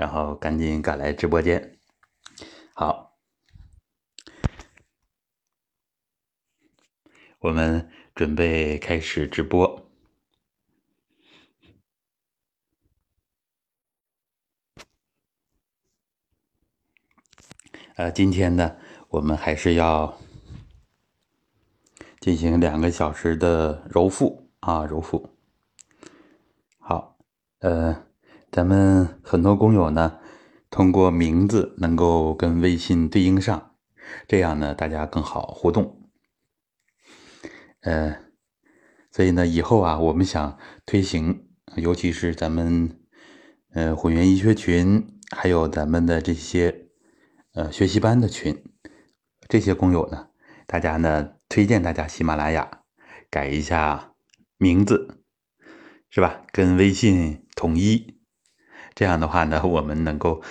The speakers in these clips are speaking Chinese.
然后赶紧赶来直播间。好，我们准备开始直播。呃，今天呢，我们还是要进行两个小时的揉腹啊，揉腹。好，呃，咱们很多工友呢，通过名字能够跟微信对应上，这样呢，大家更好互动。呃，所以呢，以后啊，我们想推行，尤其是咱们呃混元医学群，还有咱们的这些。呃，学习班的群，这些工友呢，大家呢推荐大家喜马拉雅改一下名字，是吧？跟微信统一，这样的话呢，我们能够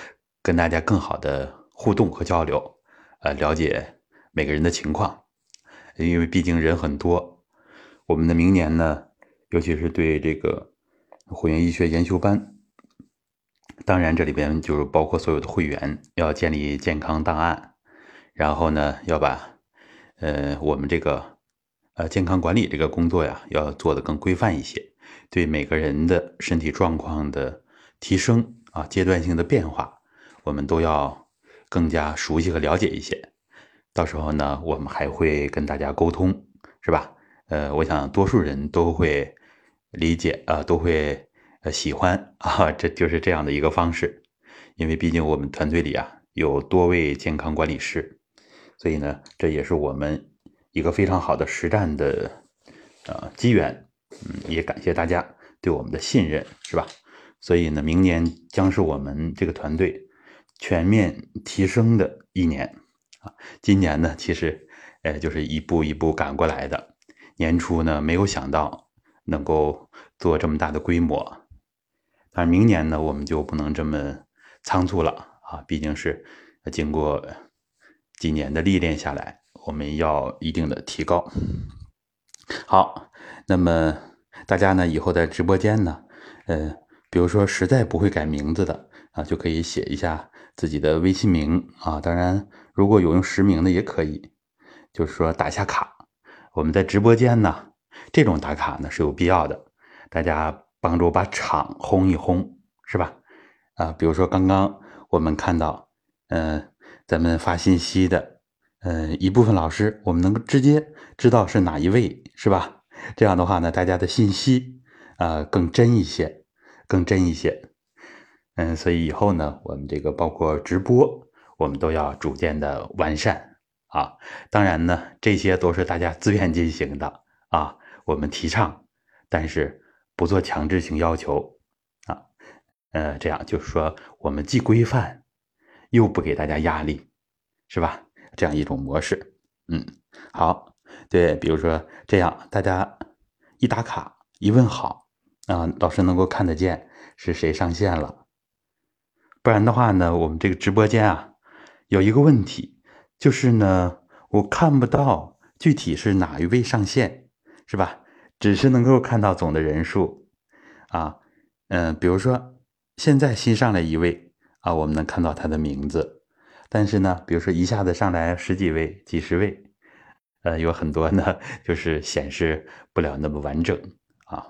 跟大家更好的互动和交流，呃，了解每个人的情况，因为毕竟人很多，我们的明年呢，尤其是对这个会员医学研修班。当然，这里边就是包括所有的会员要建立健康档案，然后呢，要把呃我们这个呃健康管理这个工作呀，要做的更规范一些，对每个人的身体状况的提升啊，阶段性的变化，我们都要更加熟悉和了解一些。到时候呢，我们还会跟大家沟通，是吧？呃，我想多数人都会理解啊，都会。呃，喜欢啊，这就是这样的一个方式，因为毕竟我们团队里啊有多位健康管理师，所以呢，这也是我们一个非常好的实战的呃机缘，嗯，也感谢大家对我们的信任，是吧？所以呢，明年将是我们这个团队全面提升的一年啊。今年呢，其实呃就是一步一步赶过来的，年初呢没有想到能够做这么大的规模。但是明年呢，我们就不能这么仓促了啊！毕竟是经过几年的历练下来，我们要一定的提高。好，那么大家呢，以后在直播间呢，呃，比如说实在不会改名字的啊，就可以写一下自己的微信名啊。当然，如果有用实名的也可以，就是说打下卡。我们在直播间呢，这种打卡呢是有必要的，大家。帮助把场轰一轰，是吧？啊，比如说刚刚我们看到，嗯，咱们发信息的，嗯，一部分老师，我们能够直接知道是哪一位，是吧？这样的话呢，大家的信息啊更真一些，更真一些。嗯，所以以后呢，我们这个包括直播，我们都要逐渐的完善啊。当然呢，这些都是大家自愿进行的啊，我们提倡，但是。不做强制性要求，啊，呃，这样就是说，我们既规范，又不给大家压力，是吧？这样一种模式，嗯，好，对，比如说这样，大家一打卡一问好，啊，老师能够看得见是谁上线了，不然的话呢，我们这个直播间啊，有一个问题，就是呢，我看不到具体是哪一位上线，是吧？只是能够看到总的人数，啊，嗯，比如说现在新上来一位啊，我们能看到他的名字，但是呢，比如说一下子上来十几位、几十位，呃，有很多呢，就是显示不了那么完整啊。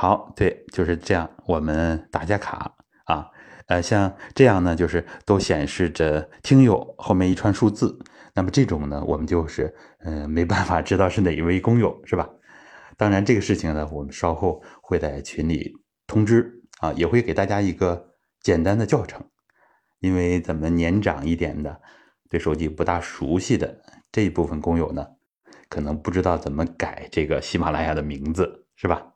好，对，就是这样，我们打下卡啊，呃，像这样呢，就是都显示着听友后面一串数字，那么这种呢，我们就是嗯，没办法知道是哪一位工友，是吧？当然，这个事情呢，我们稍后会在群里通知啊，也会给大家一个简单的教程。因为咱们年长一点的，对手机不大熟悉的这一部分工友呢，可能不知道怎么改这个喜马拉雅的名字，是吧？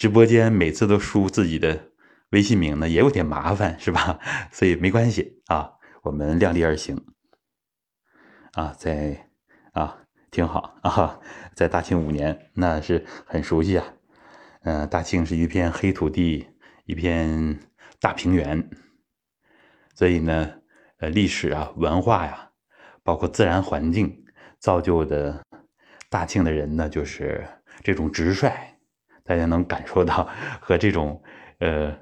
直播间每次都输自己的微信名呢，也有点麻烦，是吧？所以没关系啊，我们量力而行啊，在啊。挺好 啊，在大庆五年，那是很熟悉啊。嗯，大庆是一片黑土地，一片大平原，所以呢，呃，历史啊、文化呀，包括自然环境造就的大庆的人呢，就是这种直率，大家能感受到 和这种呃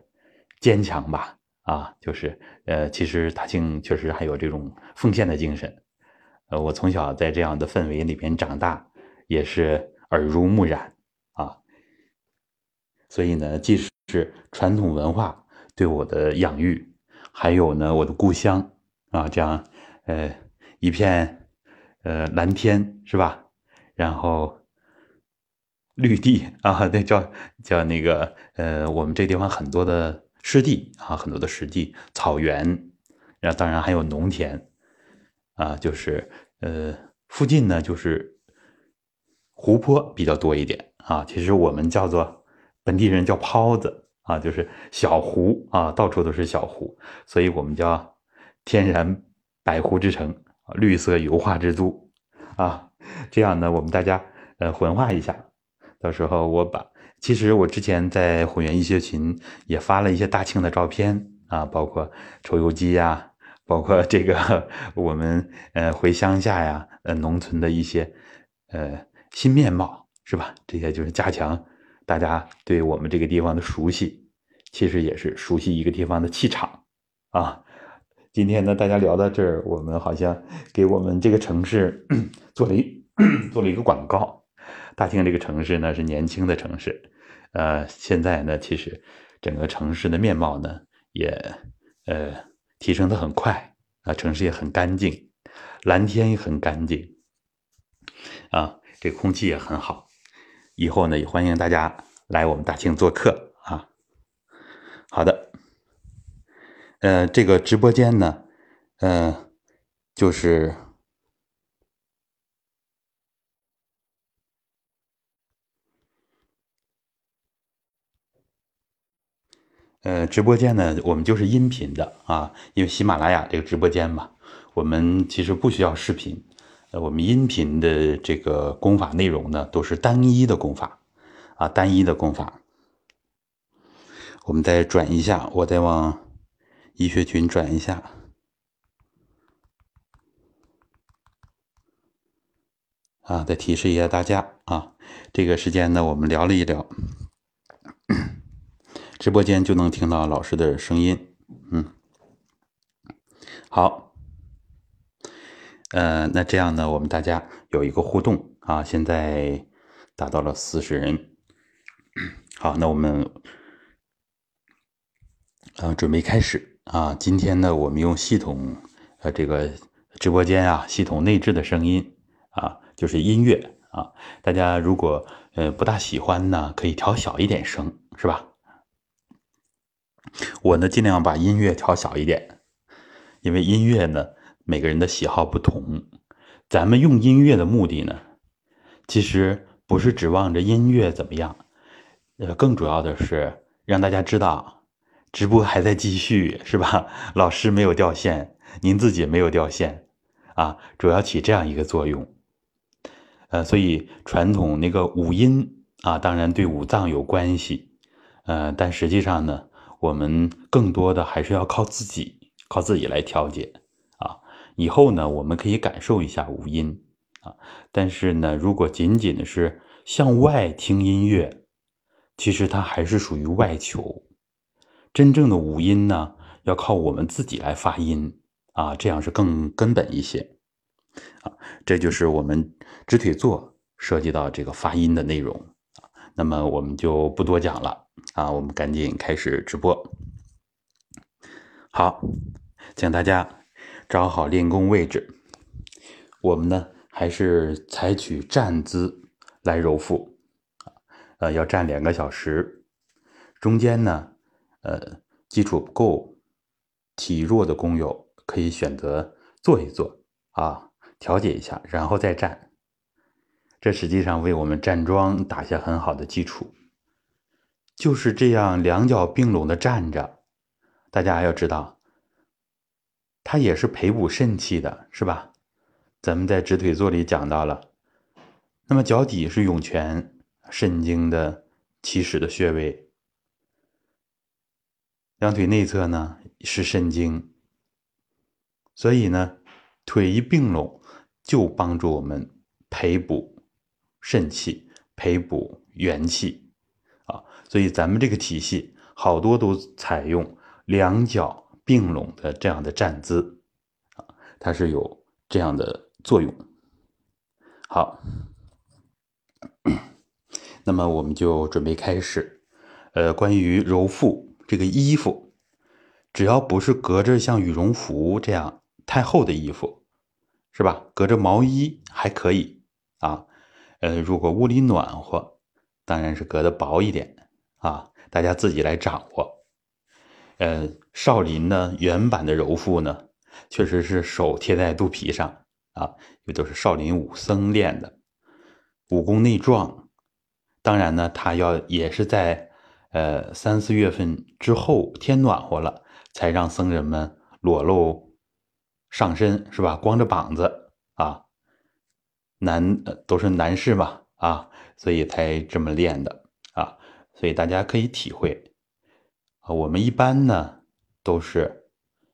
坚强吧？啊，就是呃，其实大庆确实还有这种奉献的精神。呃，我从小在这样的氛围里边长大，也是耳濡目染啊。所以呢，既是传统文化对我的养育，还有呢，我的故乡啊，这样呃一片呃蓝天是吧？然后绿地 啊，那叫叫那个呃，我们这地方很多的湿地啊，很多的湿地、草原，然后当然还有农田。啊，就是呃，附近呢就是湖泊比较多一点啊。其实我们叫做本地人叫泡子啊，就是小湖啊，到处都是小湖，所以我们叫天然百湖之城，绿色油画之都啊。这样呢，我们大家呃混化一下，到时候我把其实我之前在混元医学群也发了一些大庆的照片啊，包括抽油机呀。包括这个，我们呃回乡下呀，呃农村的一些呃新面貌，是吧？这些就是加强大家对我们这个地方的熟悉，其实也是熟悉一个地方的气场啊。今天呢，大家聊到这儿，我们好像给我们这个城市 做了一 做了一个广告。大庆这个城市呢是年轻的城市，呃，现在呢其实整个城市的面貌呢也呃。提升的很快啊，城市也很干净，蓝天也很干净，啊，这空气也很好。以后呢，也欢迎大家来我们大庆做客啊。好的，呃，这个直播间呢，呃，就是。呃，直播间呢，我们就是音频的啊，因为喜马拉雅这个直播间嘛，我们其实不需要视频，呃，我们音频的这个功法内容呢，都是单一的功法啊，单一的功法。我们再转一下，我再往医学群转一下啊，再提示一下大家啊，这个时间呢，我们聊了一聊。直播间就能听到老师的声音，嗯，好，呃，那这样呢，我们大家有一个互动啊，现在达到了四十人，好，那我们呃准备开始啊，今天呢，我们用系统呃这个直播间啊，系统内置的声音啊，就是音乐啊，大家如果呃不大喜欢呢，可以调小一点声，是吧？我呢，尽量把音乐调小一点，因为音乐呢，每个人的喜好不同。咱们用音乐的目的呢，其实不是指望着音乐怎么样，呃，更主要的是让大家知道直播还在继续，是吧？老师没有掉线，您自己没有掉线，啊，主要起这样一个作用。呃，所以传统那个五音啊，当然对五脏有关系，呃，但实际上呢。我们更多的还是要靠自己，靠自己来调节啊。以后呢，我们可以感受一下五音啊。但是呢，如果仅仅的是向外听音乐，其实它还是属于外求。真正的五音呢，要靠我们自己来发音啊，这样是更根本一些啊。这就是我们直腿坐涉及到这个发音的内容。那么我们就不多讲了。啊，我们赶紧开始直播。好，请大家找好练功位置。我们呢，还是采取站姿来揉腹，呃，要站两个小时。中间呢，呃，基础不够、体弱的工友可以选择坐一坐啊，调节一下，然后再站。这实际上为我们站桩打下很好的基础。就是这样，两脚并拢的站着，大家要知道，它也是培补肾气的，是吧？咱们在直腿坐里讲到了，那么脚底是涌泉，肾经的起始的穴位，两腿内侧呢是肾经，所以呢，腿一并拢，就帮助我们培补肾气，培补元气。所以咱们这个体系好多都采用两脚并拢的这样的站姿啊，它是有这样的作用。好，那么我们就准备开始。呃，关于揉腹这个衣服，只要不是隔着像羽绒服这样太厚的衣服，是吧？隔着毛衣还可以啊。呃，如果屋里暖和，当然是隔得薄一点啊。大家自己来掌握。呃，少林呢原版的揉腹呢，确实是手贴在肚皮上啊，因为都是少林武僧练的武功内壮。当然呢，他要也是在呃三四月份之后天暖和了，才让僧人们裸露上身，是吧？光着膀子啊，男都是男士嘛啊，所以才这么练的，所以大家可以体会。啊我们一般呢都是，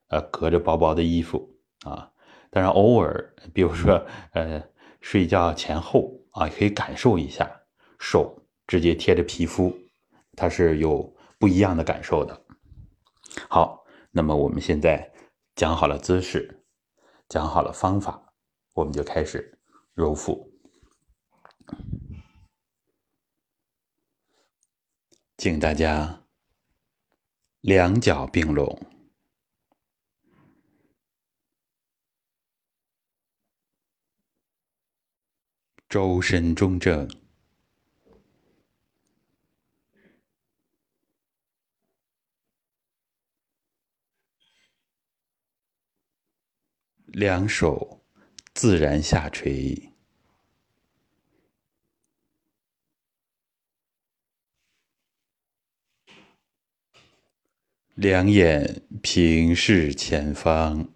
呃，隔着薄薄的衣服啊，当然偶尔，比如说，呃，睡觉前后啊，可以感受一下，手直接贴着皮肤，它是有不一样的感受的。好，那么我们现在讲好了姿势，讲好了方法，我们就开始揉腹，请大家。两脚并拢，周身中正，两手自然下垂。两眼平视前方，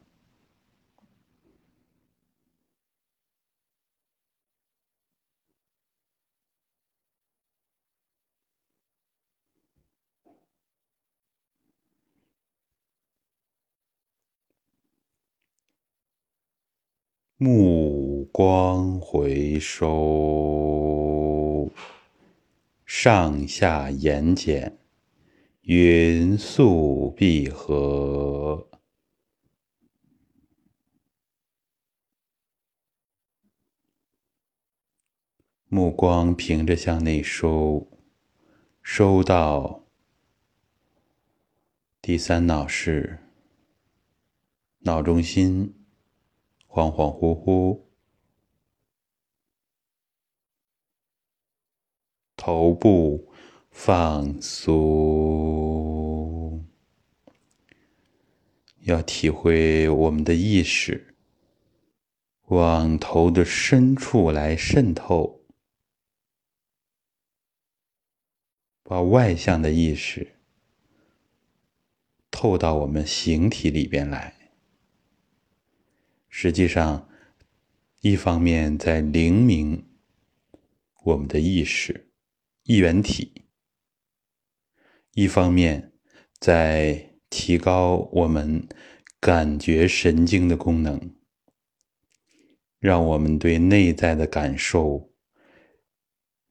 目光回收，上下眼睑。匀速闭合，目光平着向内收，收到第三脑室，脑中心恍恍惚惚，头部。放松，要体会我们的意识往头的深处来渗透，把外向的意识透到我们形体里边来。实际上，一方面在灵明我们的意识一元体。一方面，在提高我们感觉神经的功能，让我们对内在的感受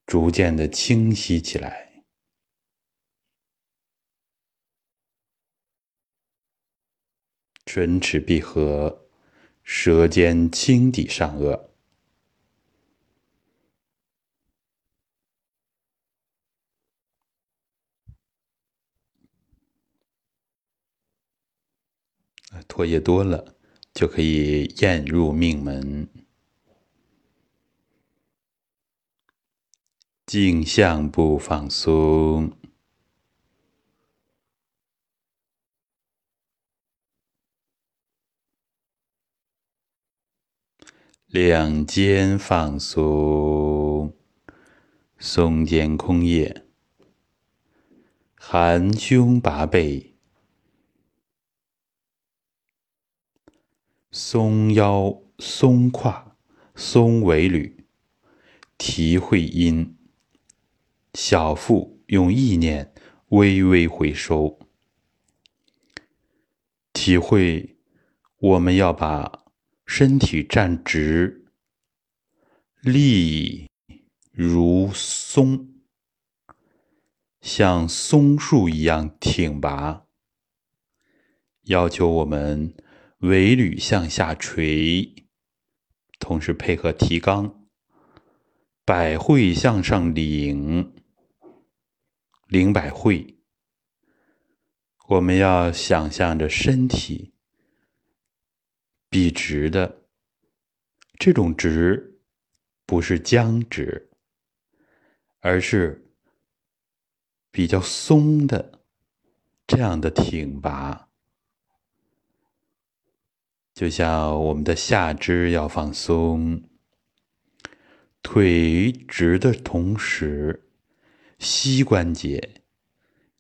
逐渐的清晰起来。唇齿闭合，舌尖轻抵上颚。唾液多了，就可以咽入命门。颈项部放松，两肩放松，松肩空叶，含胸拔背。松腰、松胯、松尾闾，提会阴。小腹用意念微微回收，体会我们要把身体站直，立如松，像松树一样挺拔。要求我们尾闾向下垂，同时配合提肛，百会向上领，领百会。我们要想象着身体笔直的，这种直不是僵直，而是比较松的这样的挺拔。就像我们的下肢要放松，腿直的同时，膝关节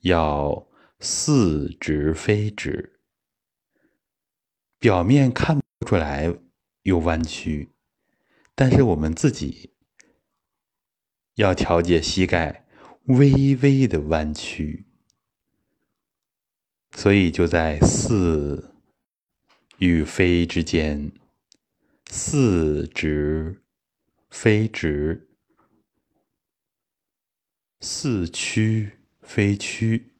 要似直非直。表面看不出来有弯曲，但是我们自己要调节膝盖微微的弯曲，所以就在似。与非之间，似直非直，似曲非曲，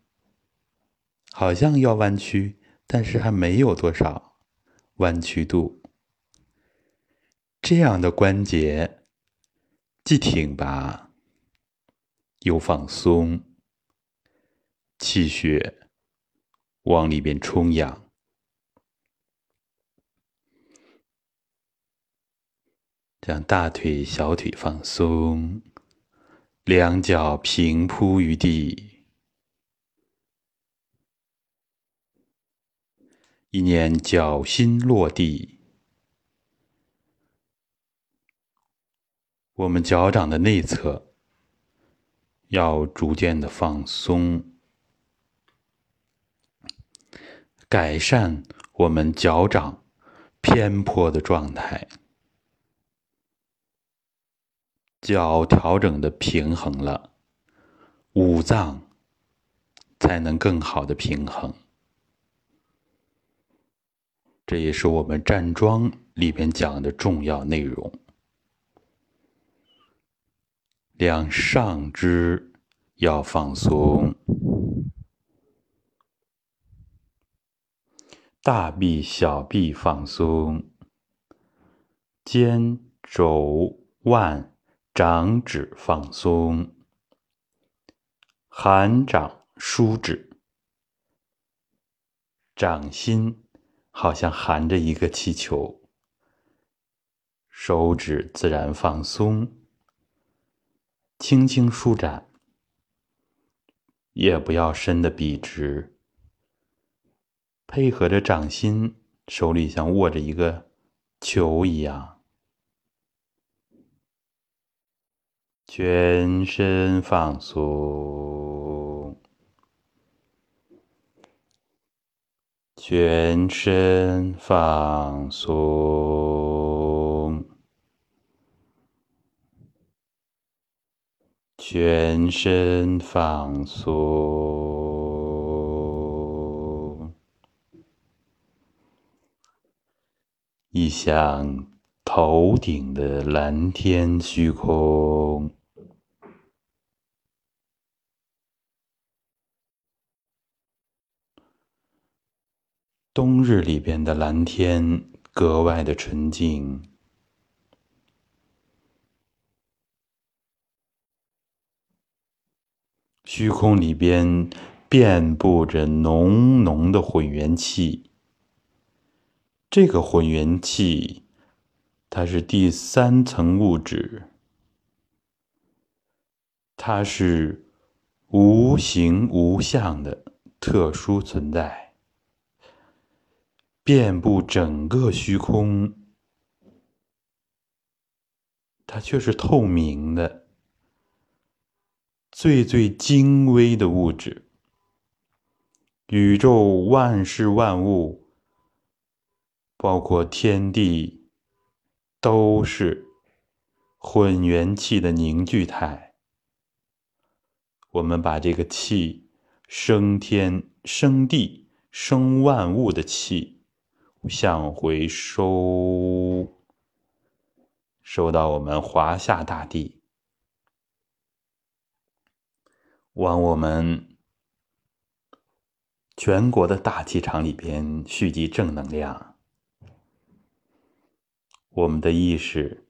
好像要弯曲，但是还没有多少弯曲度。这样的关节既挺拔又放松，气血往里边充氧。将大腿、小腿放松，两脚平铺于地，一念脚心落地，我们脚掌的内侧要逐渐的放松，改善我们脚掌偏颇的状态。脚调整的平衡了，五脏才能更好的平衡。这也是我们站桩里边讲的重要内容。两上肢要放松，大臂、小臂放松，肩、肘、腕。掌指放松，含掌舒指，掌心好像含着一个气球，手指自然放松，轻轻舒展，也不要伸的笔直，配合着掌心，手里像握着一个球一样。全身放松，全身放松，全身放松。一想头顶的蓝天虚空。冬日里边的蓝天格外的纯净，虚空里边遍布着浓浓的混元气。这个混元气，它是第三层物质，它是无形无相的特殊存在。遍布整个虚空，它却是透明的，最最精微的物质。宇宙万事万物，包括天地，都是混元气的凝聚态。我们把这个气生天、生地、生万物的气。向回收，收到我们华夏大地，往我们全国的大气场里边蓄积正能量。我们的意识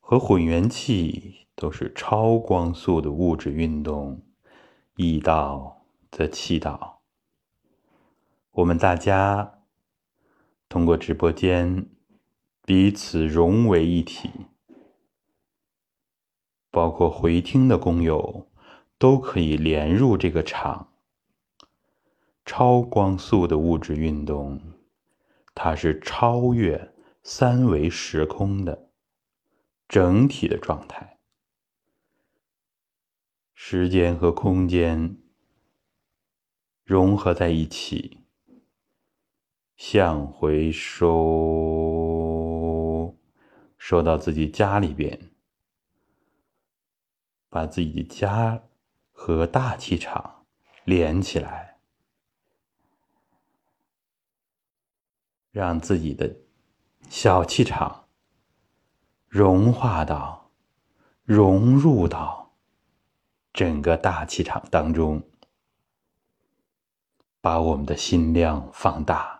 和混元气都是超光速的物质运动，意道则气道。我们大家通过直播间彼此融为一体，包括回听的工友都可以连入这个场。超光速的物质运动，它是超越三维时空的整体的状态，时间和空间融合在一起，向回收，收到自己家里边，把自己的家和大气场连起来。让自己的小气场融化到、融入到整个大气场当中，把我们的心量放大，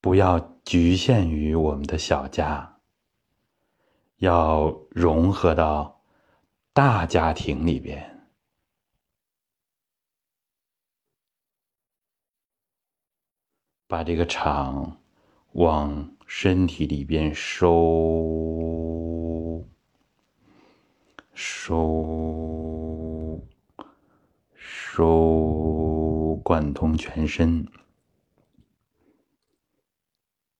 不要局限于我们的小家，要融合到大家庭里边。把这个场往身体里边收，收，收，贯通全身。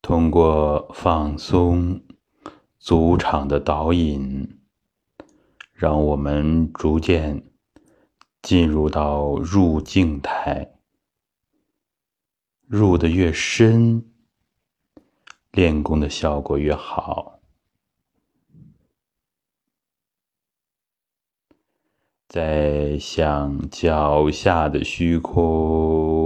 通过放松足场的导引，让我们逐渐进入到入静态。入的越深，练功的效果越好。在想脚下的虚空，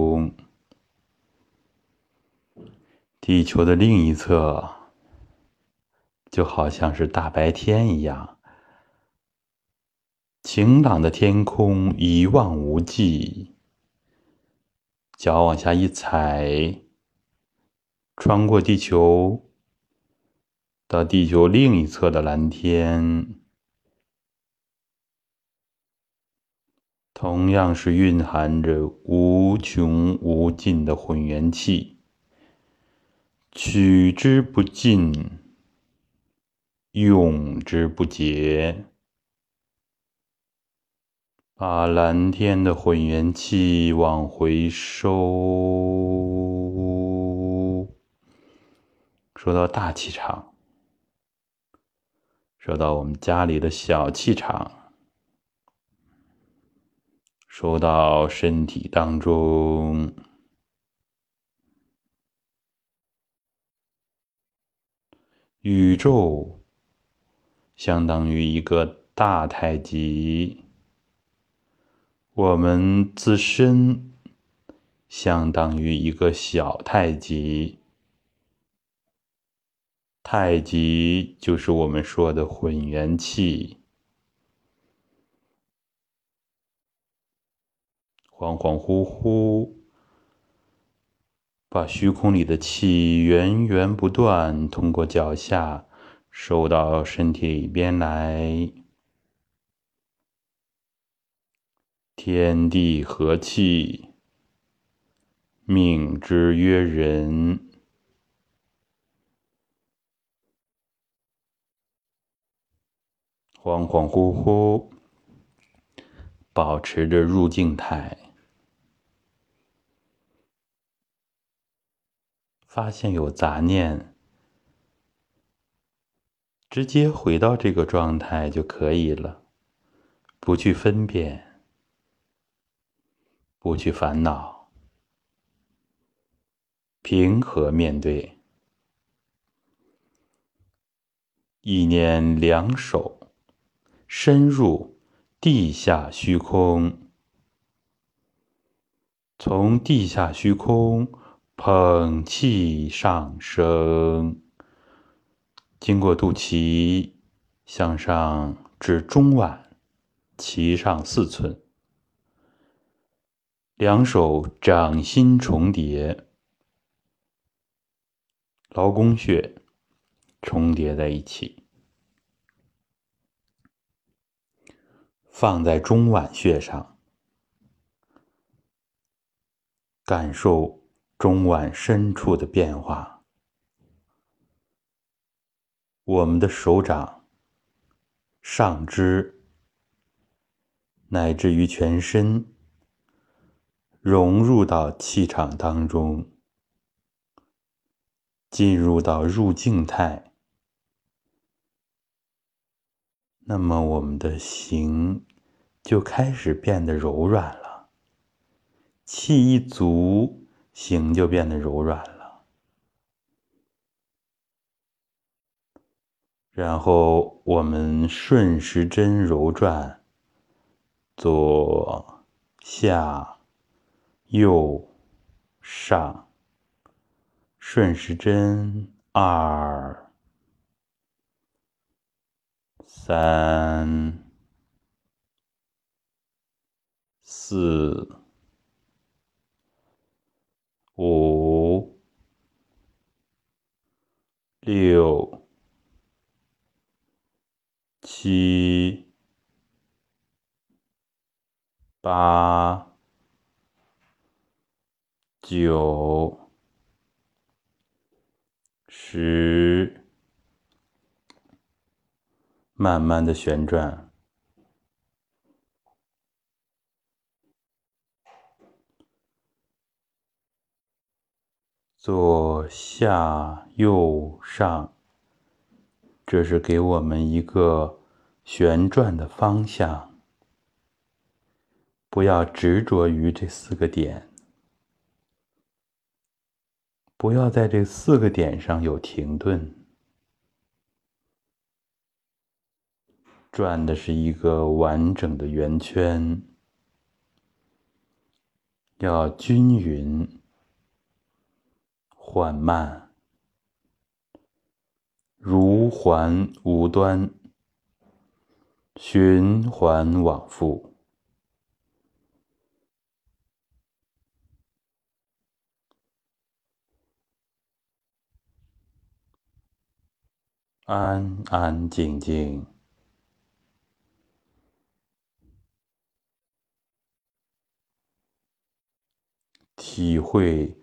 地球的另一侧，就好像是大白天一样，晴朗的天空一望无际。脚往下一踩，穿过地球，到地球另一侧的蓝天，同样是蕴含着无穷无尽的混元气，取之不尽，用之不竭。把蓝天的混元气往回收，收到大气场，收到我们家里的小气场，收到身体当中。宇宙相当于一个大太极。我们自身相当于一个小太极，太极就是我们说的混元气，恍恍惚惚，把虚空里的气源源不断通过脚下收到身体里边来。天地和气，命之曰人。恍恍惚惚，保持着入静态，发现有杂念，直接回到这个状态就可以了，不去分辨。不去烦恼，平和面对，意念两手深入地下虚空，从地下虚空捧气上升，经过肚脐向上至中脘，脐上四寸。两手掌心重叠，劳宫穴重叠在一起，放在中脘穴上，感受中脘深处的变化。我们的手掌、上肢，乃至于全身。融入到气场当中，进入到入静态，那么我们的形就开始变得柔软了。气一足，形就变得柔软了。然后我们顺时针揉转，左下。右上，顺时针，二三四五六七八。九、十，慢慢的旋转，左下右上，这是给我们一个旋转的方向，不要执着于这四个点。不要在这四个点上有停顿，转的是一个完整的圆圈，要均匀、缓慢、如环无端、循环往复。安安静静，体会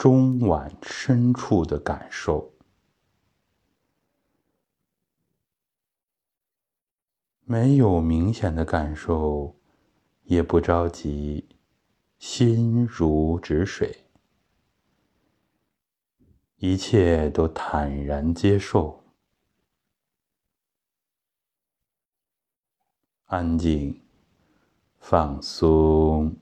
中脘深处的感受。没有明显的感受，也不着急，心如止水，一切都坦然接受。安静，放松。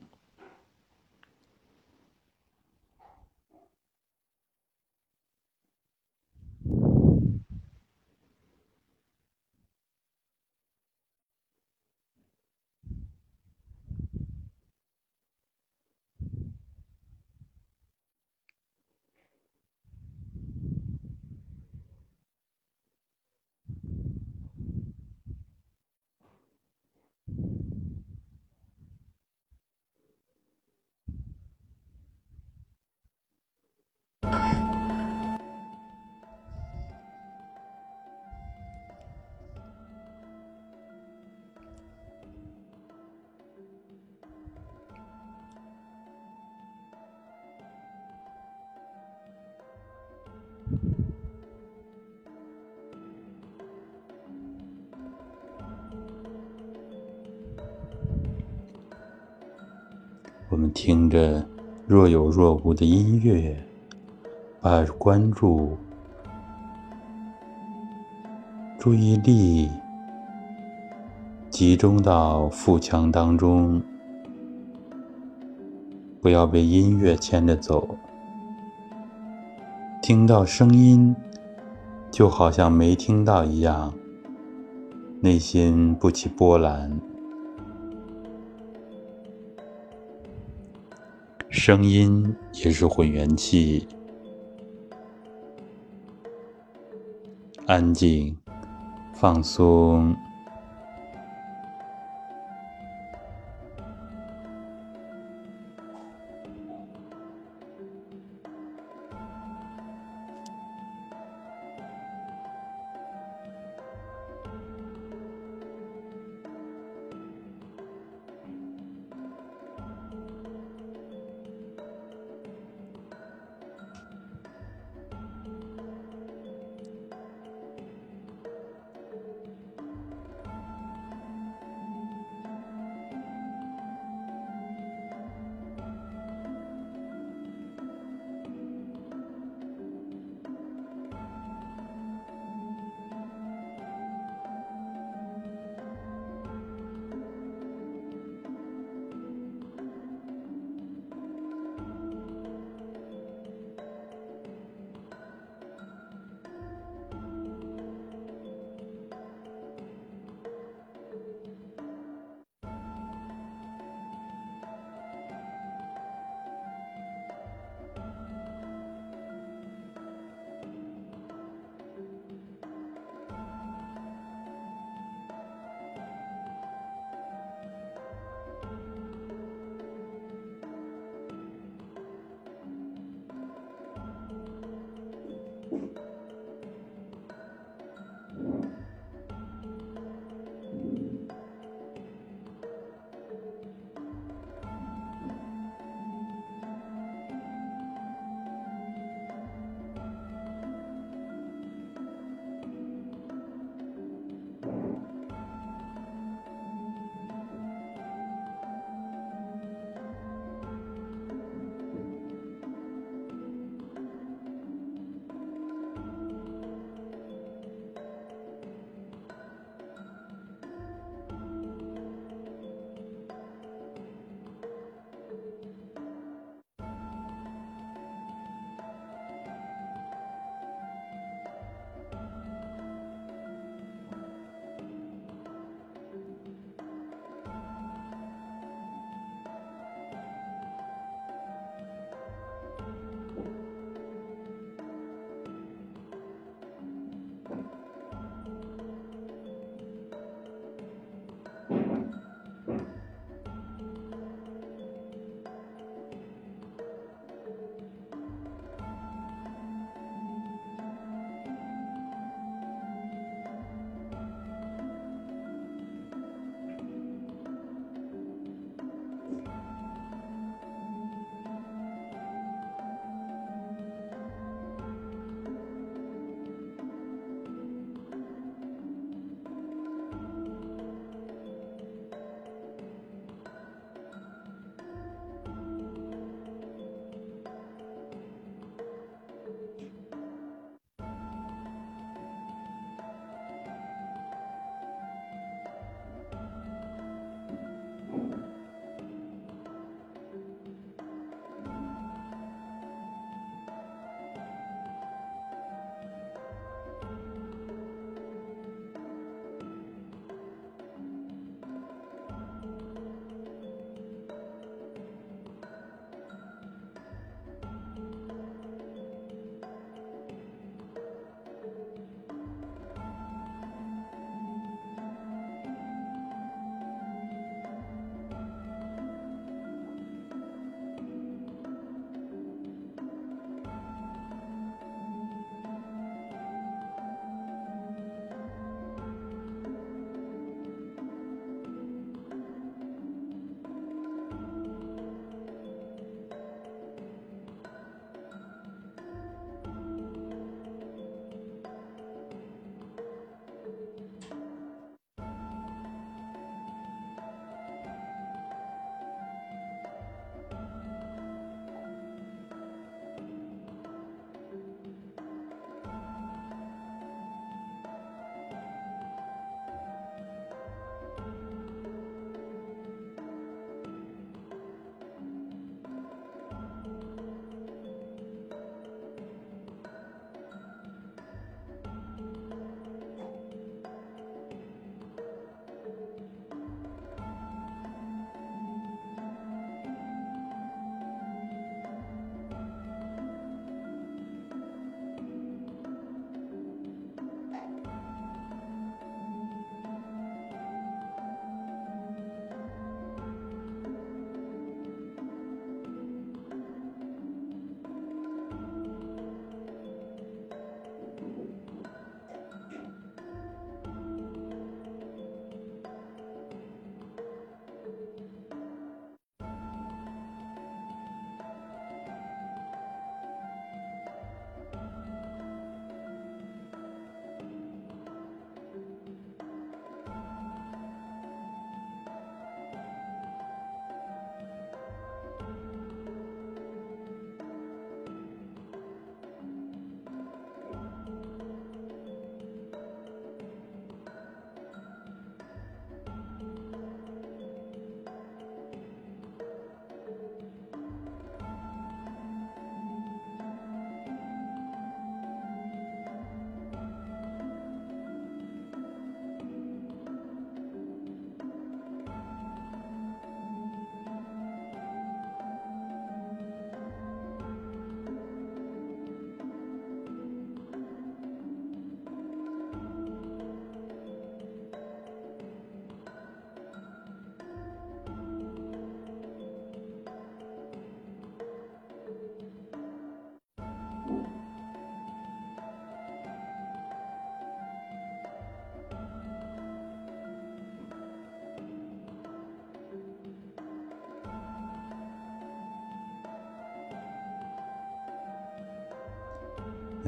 着若有若无的音乐，把关注、注意力集中到腹腔当中，不要被音乐牵着走。听到声音，就好像没听到一样，内心不起波澜。声音也是混元气，安静，放松。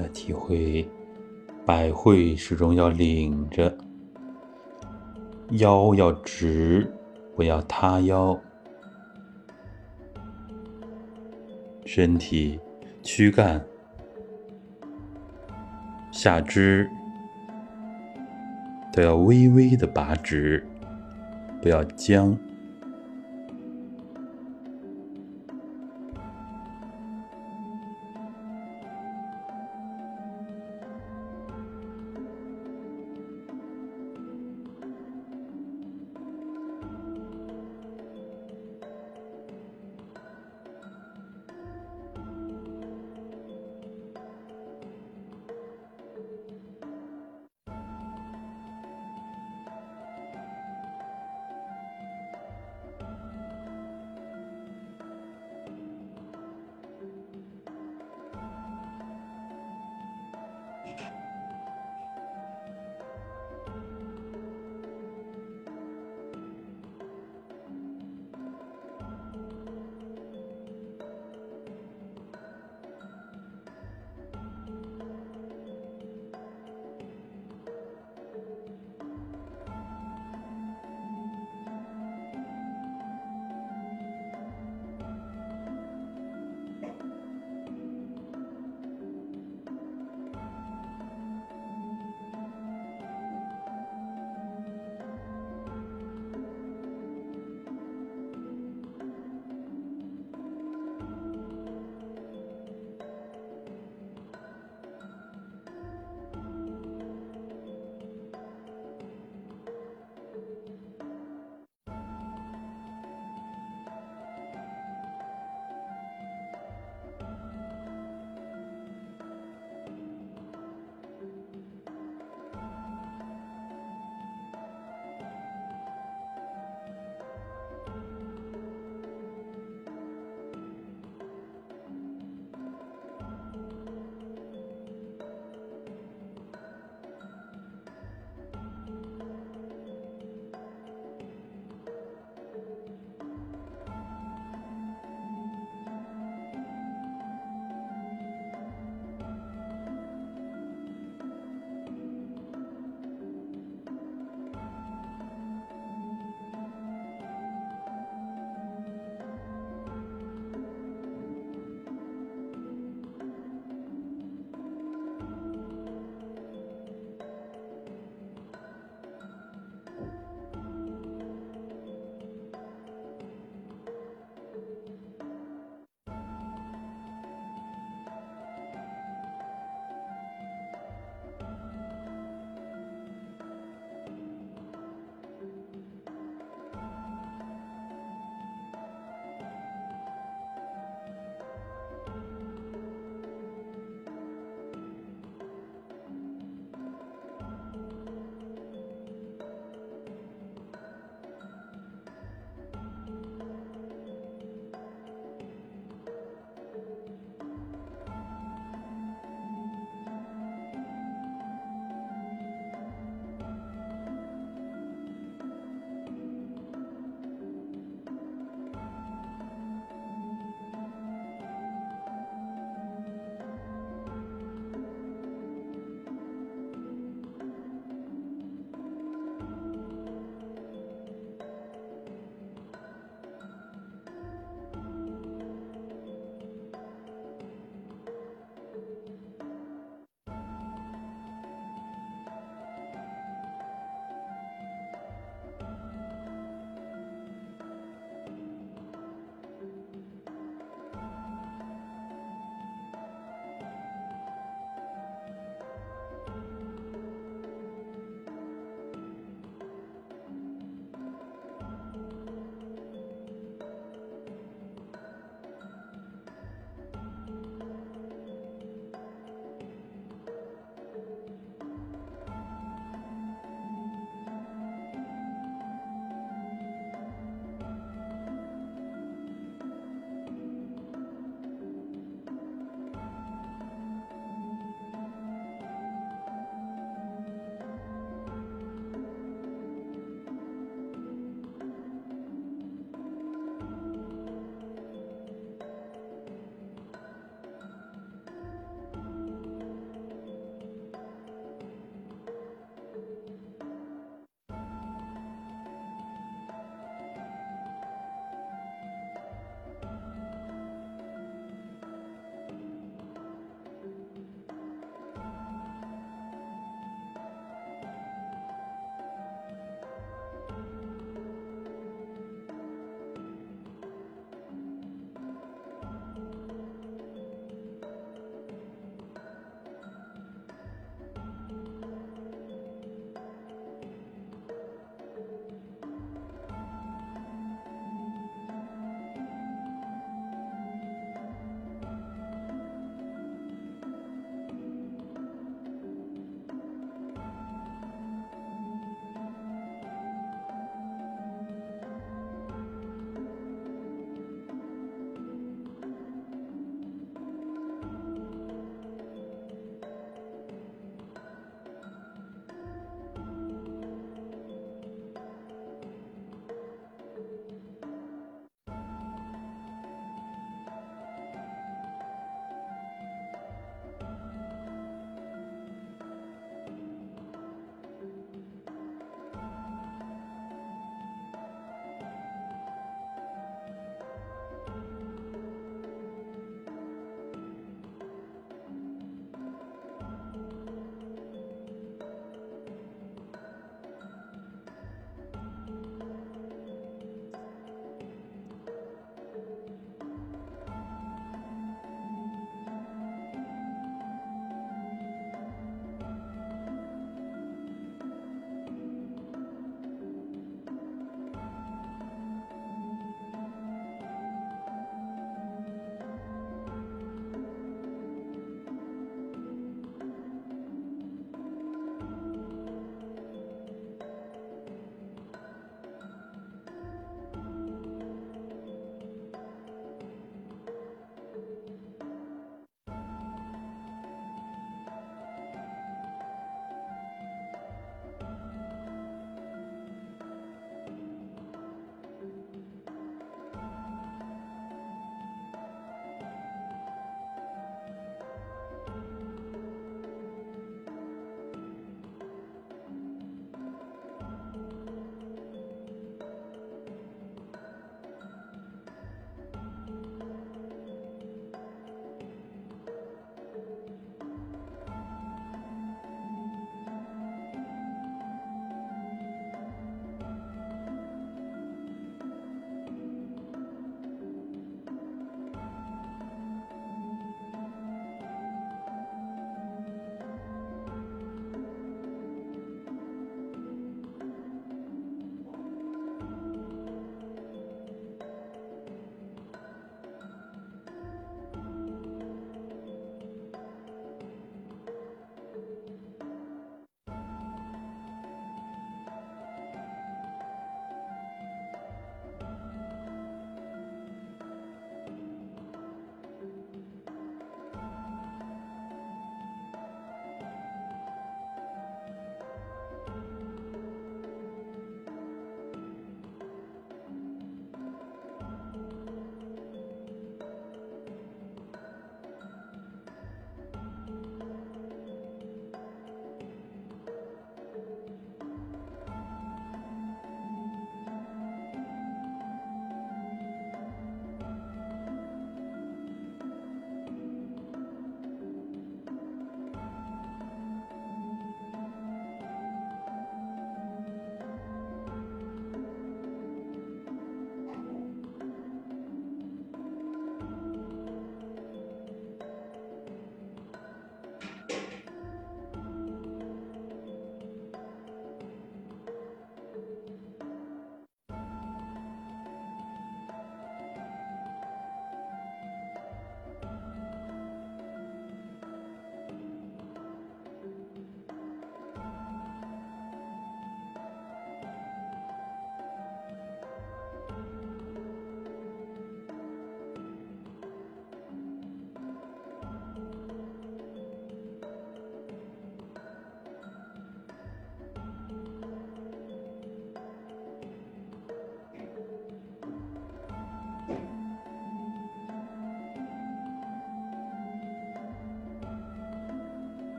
呃，体会百会始终要领着，腰要直，不要塌腰，身体躯干、下肢都要微微的拔直，不要僵。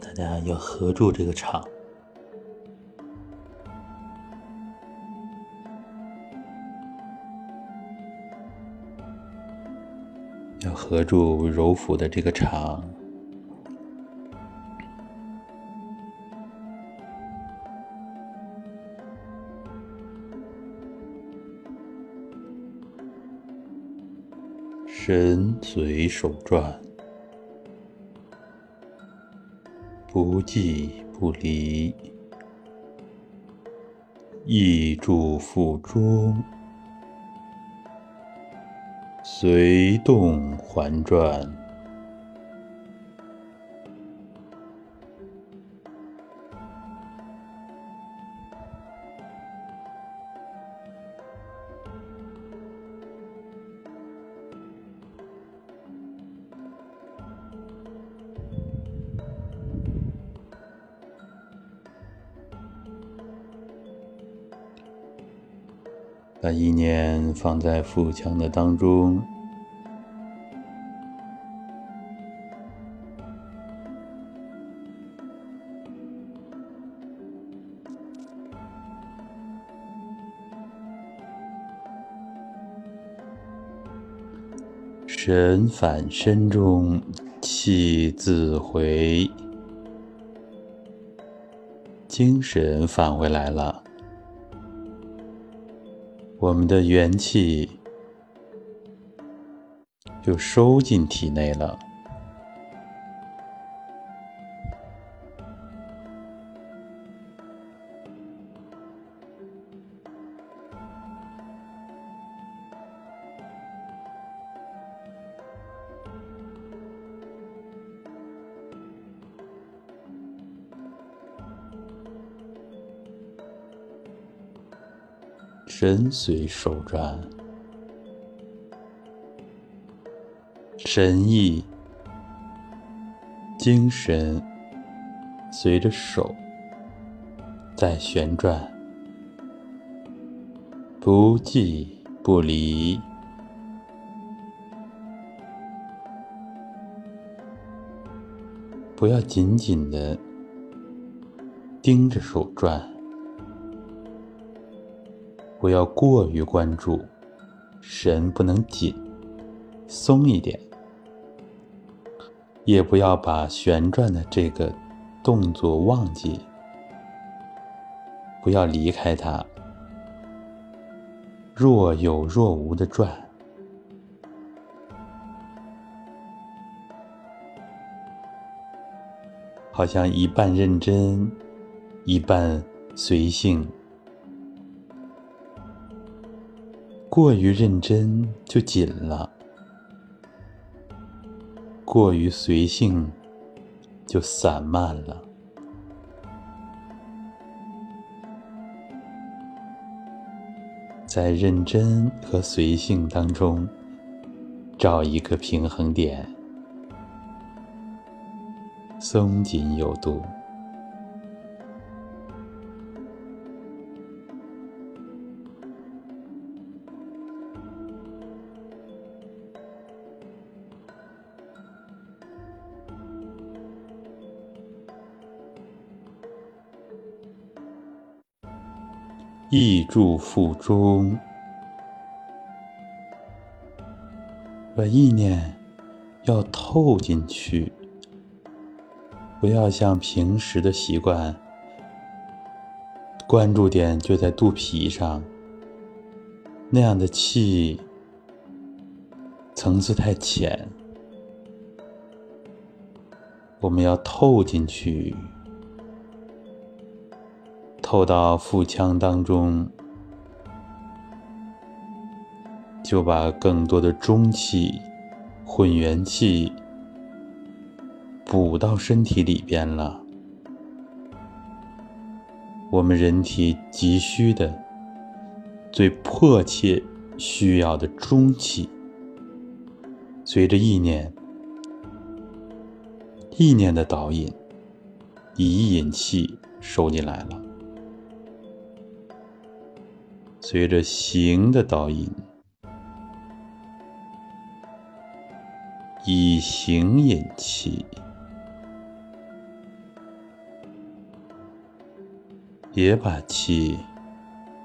大家要合住这个场，要合住柔腹的这个场。神随手转，不即不离，意住腹中，随动环转。把意念放在腹腔的当中，神返身中，气自回，精神返回来了。我们的元气就收进体内了。神随手转，神意、精神随着手在旋转，不即不离，不要紧紧的盯着手转。不要过于关注，神不能紧，松一点；也不要把旋转的这个动作忘记，不要离开它，若有若无的转，好像一半认真，一半随性。过于认真就紧了，过于随性就散漫了。在认真和随性当中找一个平衡点，松紧有度。意住腹中，把意念要透进去，不要像平时的习惯，关注点就在肚皮上，那样的气层次太浅，我们要透进去。透到腹腔当中，就把更多的中气、混元气补到身体里边了。我们人体急需的、最迫切需要的中气，随着意念、意念的导引，一引气收进来了。随着行的导引，以形引气，也把气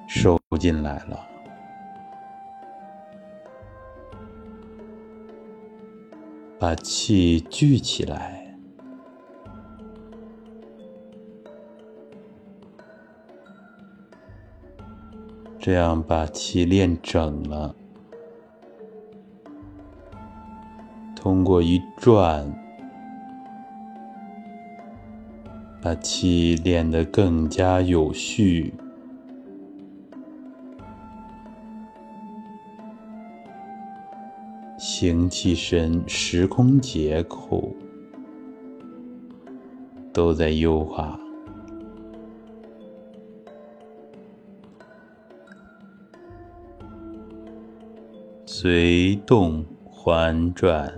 收进来了。把气聚起来。这样把气练整了。通过一转。把气练得更加有序，行气神、时空结构都在优化，随动环转。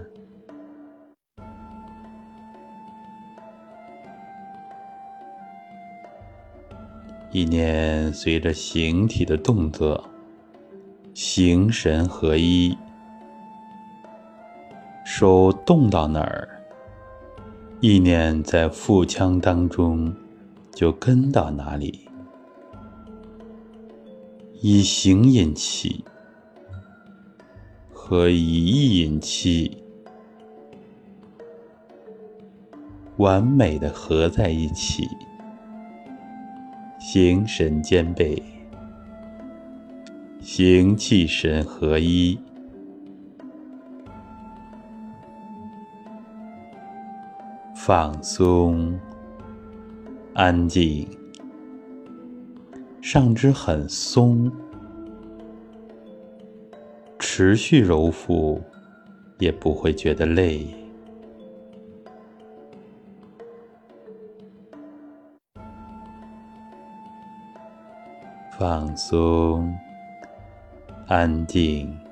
意念随着形体的动作，形神合一，手动到哪儿，意念在腹腔当中就跟到哪里，以形引气和以意引气完美的合在一起。形神兼备，形气神合一，放松，安静。上肢很松，持续揉腹也不会觉得累。放松，安定。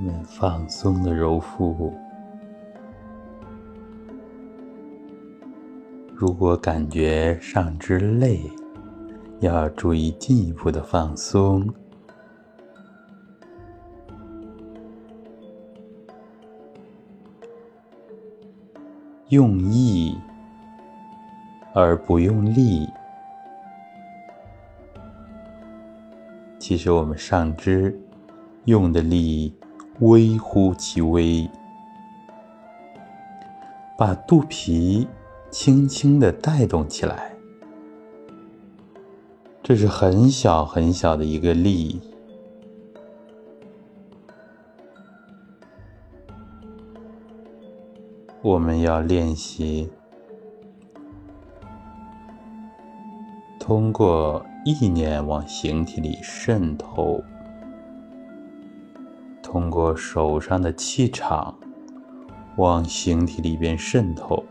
我们放松的揉腹。如果感觉上肢累，要注意进一步的放松。用意而不用力。其实我们上肢用的力微乎其微，把肚皮。轻轻的带动起来，这是很小很小的一个力。我们要练习通过意念往形体里渗透，通过手上的气场往形体里边渗透。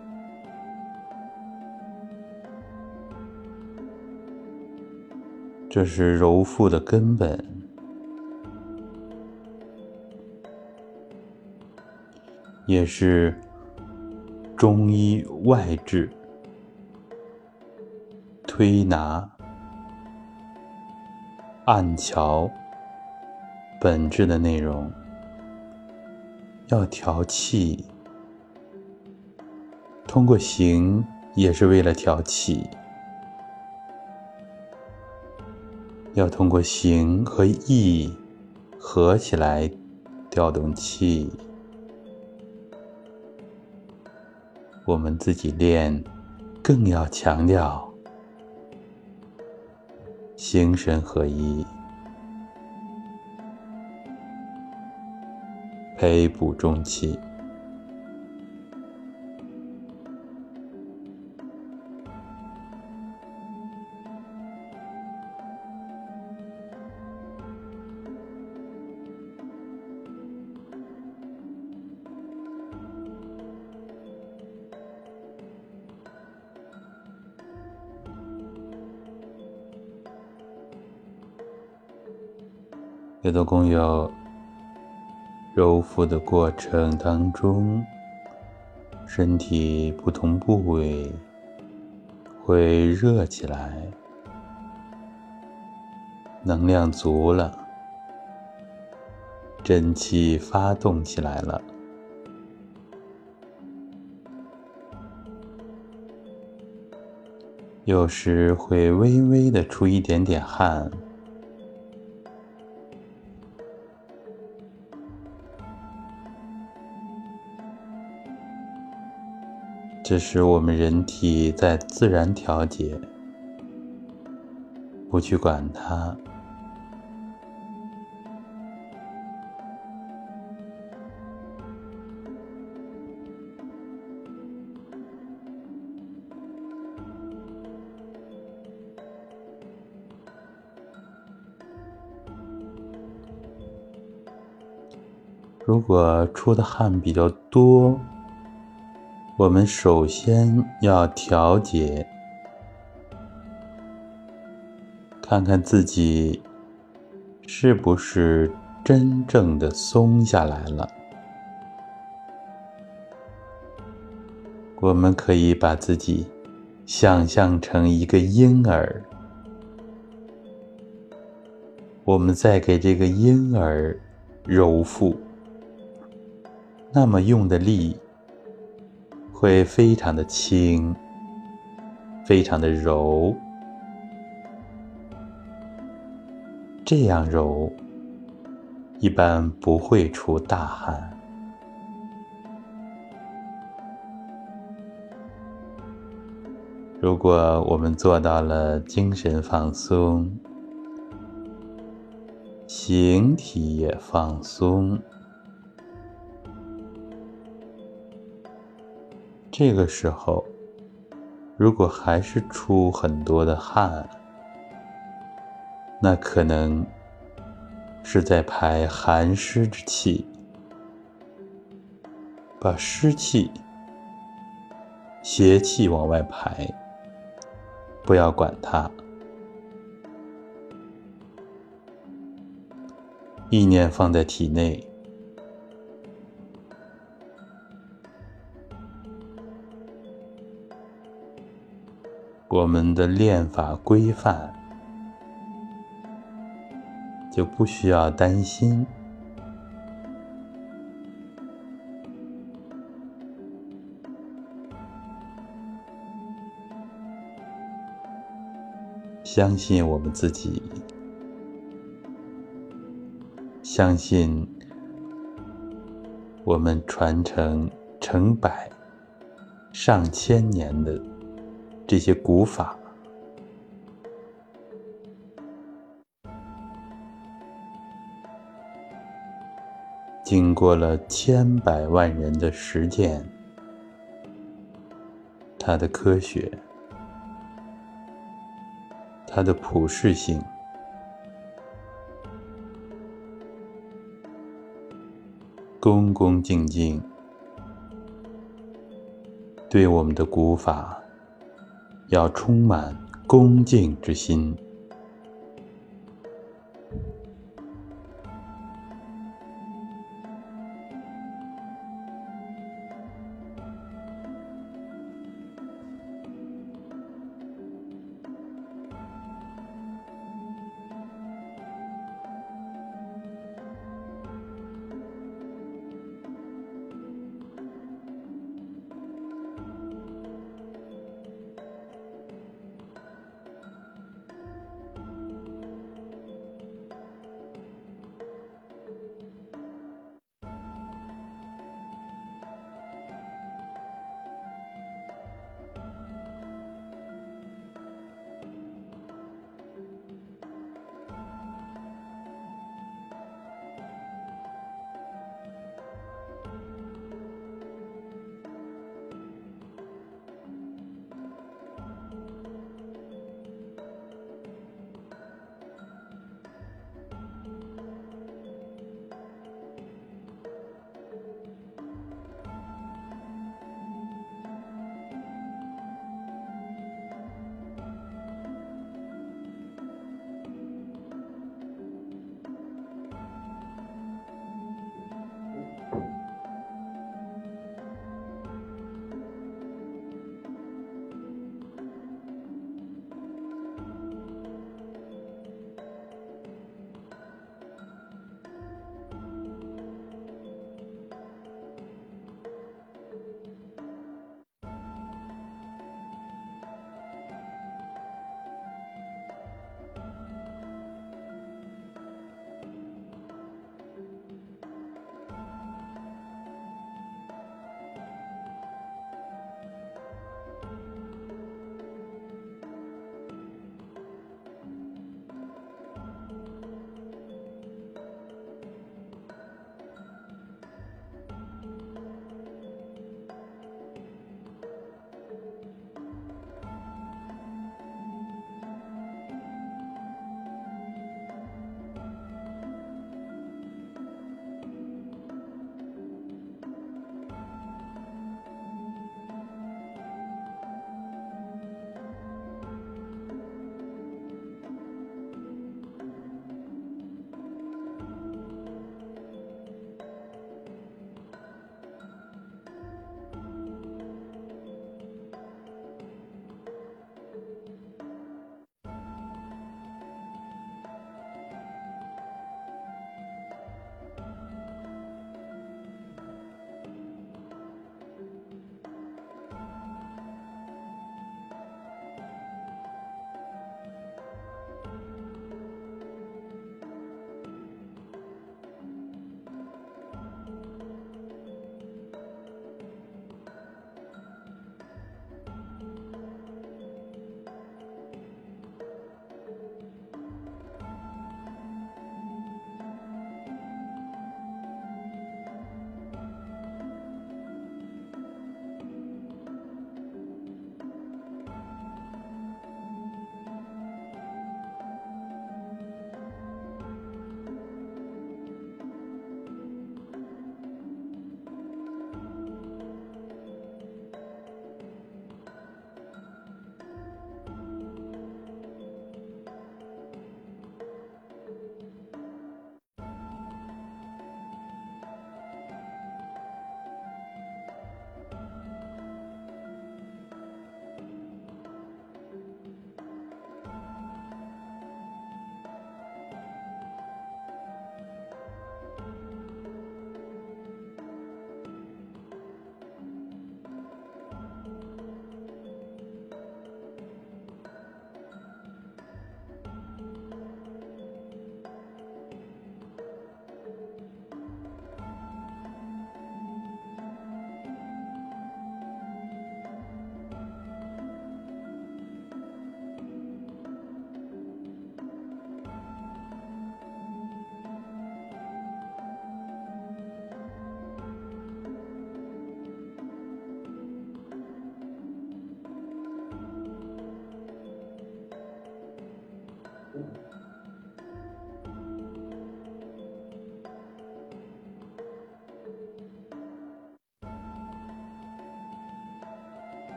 这是揉腹的根本，也是中医外治、推拿、按桥。本质的内容。要调气，通过形也是为了调气。要通过形和意合起来调动气，我们自己练更要强调形神合一，培补中气。有的工友揉腹的过程当中，身体不同部位会热起来，能量足了，真气发动起来了，有时会微微的出一点点汗。这是我们人体在自然调节，不去管它。如果出的汗比较多，我们首先要调节，看看自己是不是真正的松下来了。我们可以把自己想象成一个婴儿，我们再给这个婴儿揉腹，那么用的力。会非常的轻，非常的柔，这样揉，一般不会出大汗。如果我们做到了精神放松，形体也放松。这个时候，如果还是出很多的汗，那可能是在排寒湿之气，把湿气、邪气往外排，不要管它。意念放在体内，我们的练法规范，就不需要担心。相信我们自己，相信我们传承成百上千年的这些古法，经过了千百万人的实践，它的科学。它的普适性，恭恭敬敬，对我们的古法要充满恭敬之心。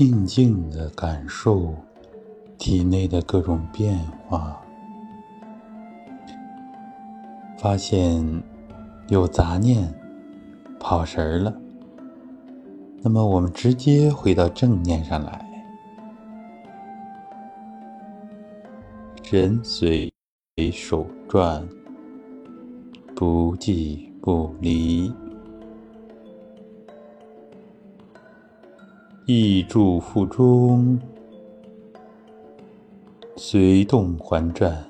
静静的感受体内的各种变化，发现有杂念跑神儿了，那么我们直接回到正念上来，人随手转，不即不离。意住腹中，随动还转。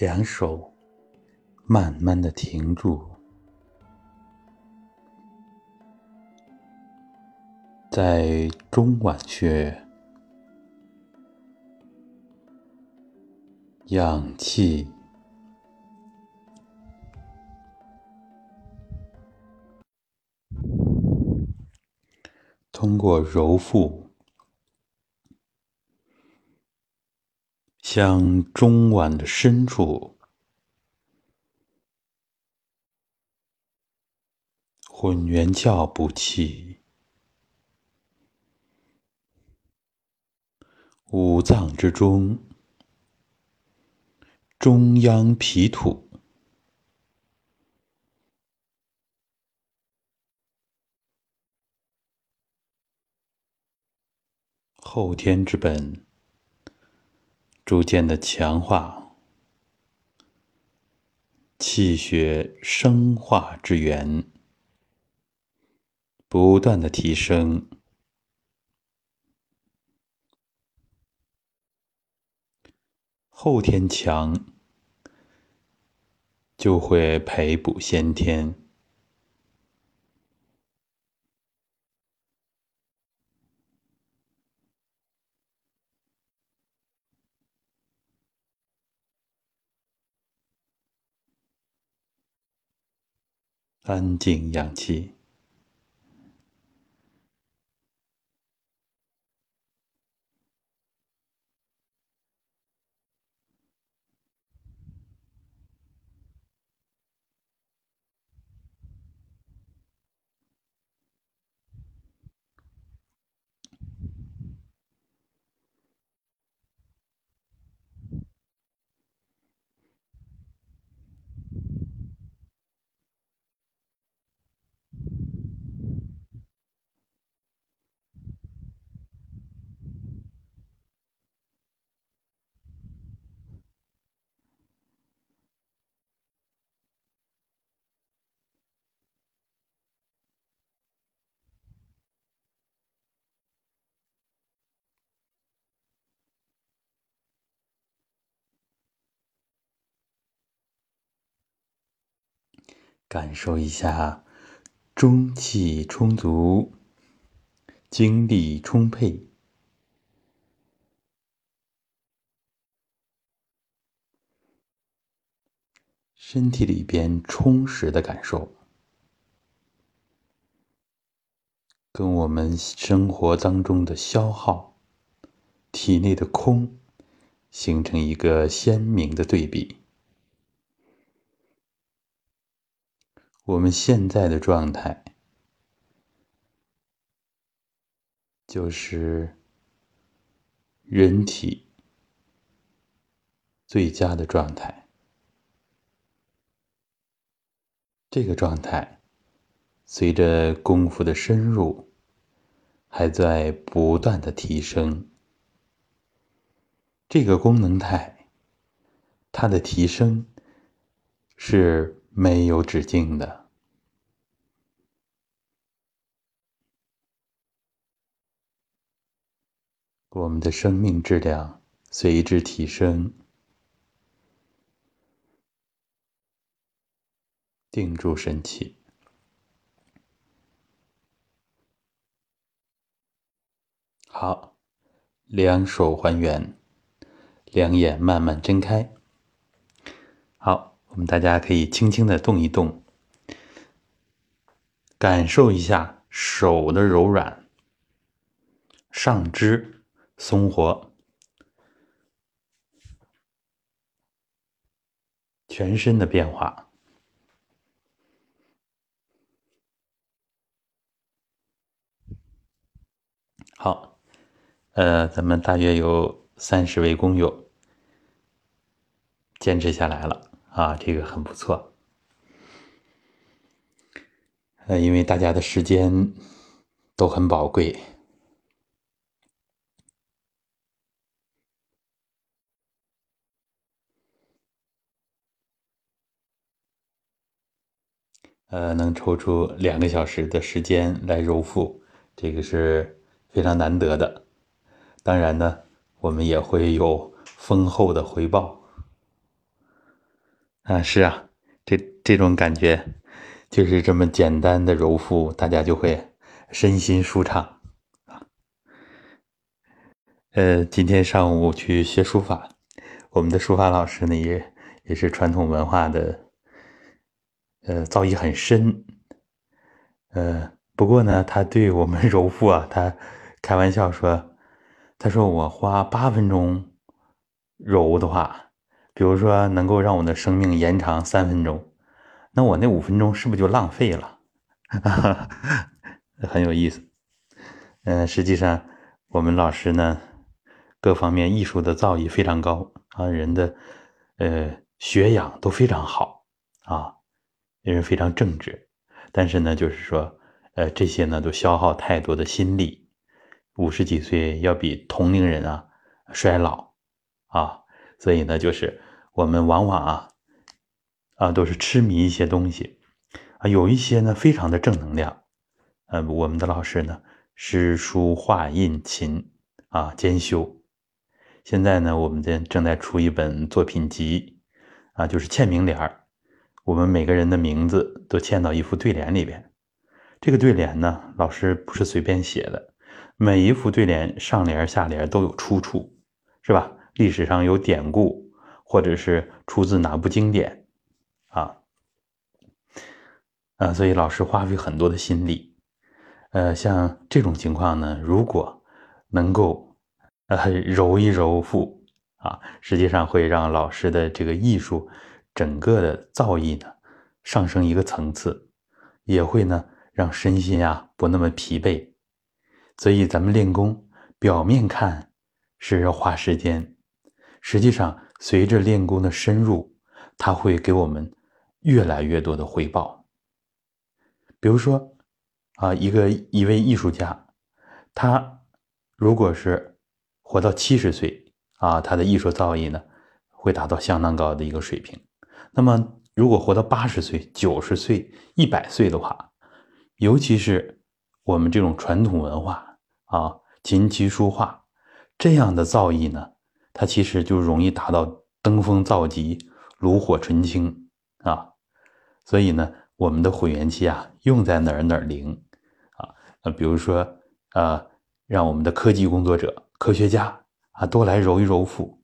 两手慢慢的停住，在中脘穴，氧气通过揉腹。向中脘的深处，混元窍补气，五脏之中，中央脾土，后天之本。逐渐的强化气血生化之源，不断的提升，后天强就会培补先天。安静氧气，感受一下中气充足，精力充沛，身体里边充实的感受，跟我们生活当中的消耗、体内的空，形成一个鲜明的对比。我们现在的状态，就是人体最佳的状态。这个状态，随着功夫的深入，还在不断的提升。这个功能态，它的提升是。没有止境的，我们的生命质量随之提升。定住神气，好，两手还原，两眼慢慢睁开，好。我们大家可以轻轻的动一动，感受一下手的柔软，上肢松活，全身的变化。好，呃，咱们大约有三十位工友坚持下来了。啊，这个很不错。呃，因为大家的时间都很宝贵，呃，能抽出两个小时的时间来揉腹，这个是非常难得的。当然呢，我们也会有丰厚的回报。啊，是啊，这这种感觉，就是这么简单的揉腹，大家就会身心舒畅。呃，今天上午去学书法，我们的书法老师呢，也也是传统文化的，呃，造诣很深。呃，不过呢，他对我们揉腹啊，他开玩笑说：“他说我花八分钟揉的话，比如说能够让我的生命延长三分钟，那我那五分钟是不是就浪费了？” 很有意思。嗯，实际上我们老师呢，各方面艺术的造诣非常高啊，人的呃学养都非常好啊，人非常正直。但是呢，就是说，呃，这些呢都消耗太多的心力，五十几岁要比同龄人啊衰老啊，所以呢，就是我们往往啊啊都是痴迷一些东西啊，有一些呢非常的正能量，呃，我们的老师呢诗书画印琴啊兼修，现在呢我们正正在出一本作品集啊，就是签名联儿。我们每个人的名字都嵌到一副对联里边，这个对联呢，老师不是随便写的，每一副对联上联下联都有出处，是吧？历史上有典故，或者是出自哪部经典，啊，啊，所以老师花费很多的心力，呃，像这种情况呢，如果能够呃揉一揉腹啊，实际上会让老师的这个艺术。整个的造诣呢上升一个层次，也会呢让身心啊不那么疲惫。所以咱们练功表面看是要花时间，实际上随着练功的深入，它会给我们越来越多的回报。比如说啊，一个一位艺术家，他如果是活到七十岁啊，他的艺术造诣呢会达到相当高的一个水平。那么，如果活到八十岁、九十岁、一百岁的话，尤其是我们这种传统文化啊，琴棋书画这样的造诣呢，它其实就容易达到登峰造极、炉火纯青啊。所以呢，我们的混元气啊，用在哪儿哪儿灵啊。呃，比如说啊，让我们的科技工作者、科学家啊，多来揉一揉腹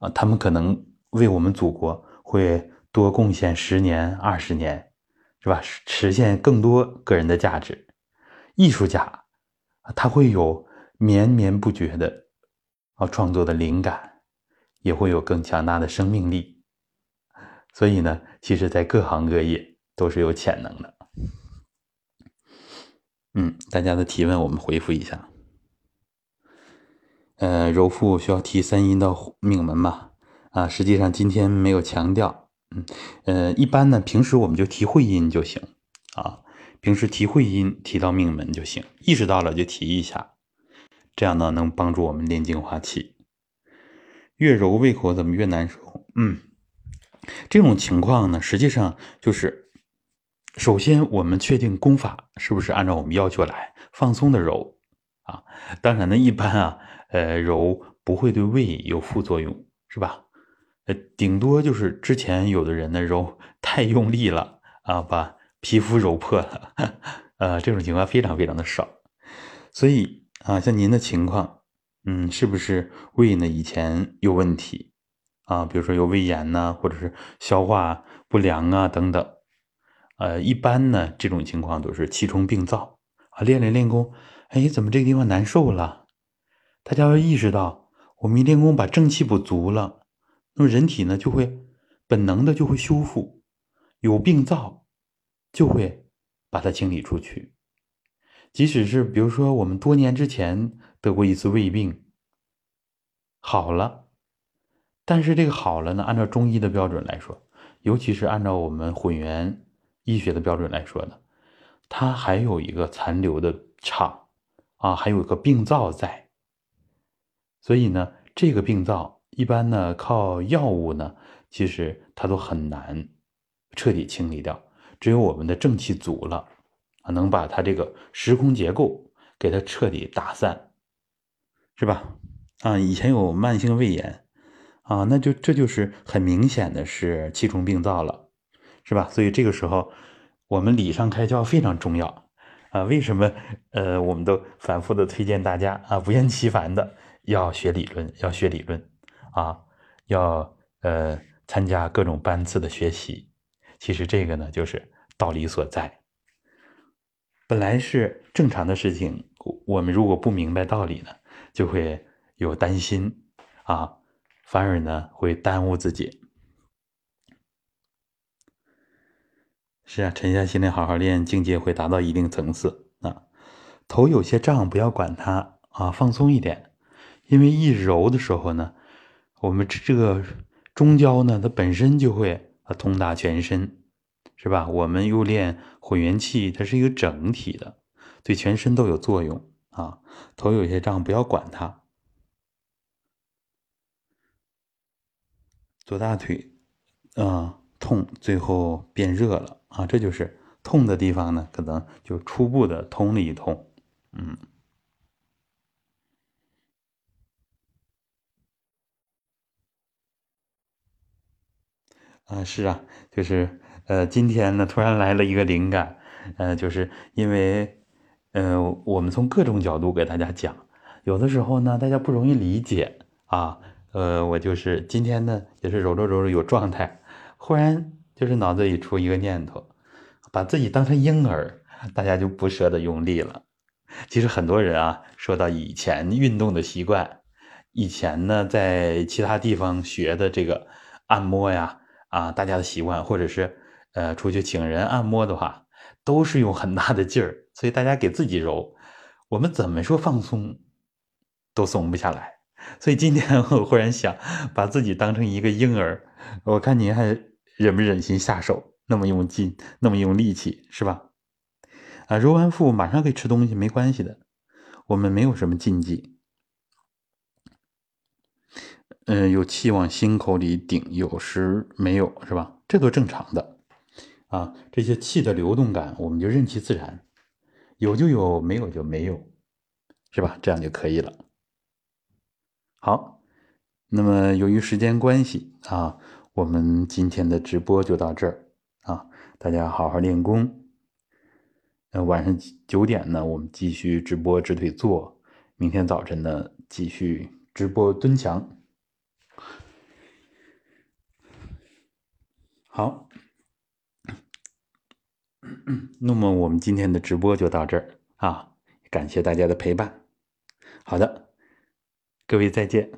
啊，他们可能为我们祖国会。多贡献十年、二十年，是吧？实现更多个人的价值。艺术家他会有绵绵不绝的啊创作的灵感，也会有更强大的生命力。所以呢，其实，在各行各业都是有潜能的。嗯，大家的提问我们回复一下。呃，揉腹需要提三阴到命门嘛？啊，实际上今天没有强调。嗯，呃，一般呢，平时我们就提会阴就行啊。平时提会阴提到命门就行，意识到了就提一下，这样呢能帮助我们炼精化气。越揉胃口怎么越难受？嗯，这种情况呢，实际上就是首先我们确定功法是不是按照我们要求来，放松的揉啊。当然呢，一般啊，呃，揉不会对胃有副作用，是吧？呃，顶多就是之前有的人呢揉太用力了啊，把皮肤揉破了，呃，这种情况非常非常的少。所以啊，像您的情况，嗯，是不是胃呢以前有问题啊？比如说有胃炎呐，或者是消化不良啊等等。呃，一般呢这种情况都是气冲病灶啊，练练练功，哎，怎么这个地方难受了？大家要意识到，我们一练功把正气补足了。那么人体呢，就会本能的就会修复，有病灶就会把它清理出去。即使是比如说我们多年之前得过一次胃病，好了，但是这个好了呢，按照中医的标准来说，尤其是按照我们混元医学的标准来说呢，它还有一个残留的场啊，还有一个病灶在。所以呢，这个病灶。一般呢，靠药物呢，其实它都很难彻底清理掉。只有我们的正气足了，能把它这个时空结构给它彻底打散，是吧？啊，以前有慢性胃炎啊，那就这就是很明显的是气冲病灶了，是吧？所以这个时候我们理上开窍非常重要啊。为什么？呃，我们都反复的推荐大家啊，不厌其烦的要学理论，要学理论啊，要呃参加各种班次的学习。其实这个呢，就是道理所在。本来是正常的事情，我们如果不明白道理呢，就会有担心啊，反而呢会耽误自己。是啊，沉下心来好好练，境界会达到一定层次啊。头有些胀，不要管它啊，放松一点，因为一揉的时候呢，我们这这个中焦呢，它本身就会啊通达全身。是吧？我们又练混元气，它是一个整体的，对全身都有作用啊。头有些胀，不要管它。左大腿啊痛，最后变热了啊，这就是痛的地方呢，可能就初步的通了一通，嗯。啊，是啊，就是呃，今天呢突然来了一个灵感，呃，就是因为呃，我们从各种角度给大家讲，有的时候呢大家不容易理解啊，呃，我就是今天呢也是揉着揉着有状态，忽然就是脑子里出一个念头，把自己当成婴儿，大家就不舍得用力了。其实很多人啊，说到以前运动的习惯，以前呢在其他地方学的这个按摩呀。啊，大家的习惯，或者是呃出去请人按摩的话，都是用很大的劲儿，所以大家给自己揉，我们怎么说放松都松不下来。所以今天我忽然想把自己当成一个婴儿，我看您还忍不忍心下手，那么用劲，那么用力气，是吧？啊，揉完腹马上可以吃东西，没关系的，我们没有什么禁忌。嗯，有气往心口里顶，有时没有，是吧？这都正常的啊。这些气的流动感，我们就任其自然，有就有，没有就没有，是吧？这样就可以了。好，那么由于时间关系啊，我们今天的直播就到这儿啊。大家好好练功。那晚上九点呢，我们继续直播直腿坐。明天早晨呢，继续直播蹲墙。好，那么我们今天的直播就到这儿啊，感谢大家的陪伴。好的，各位再见。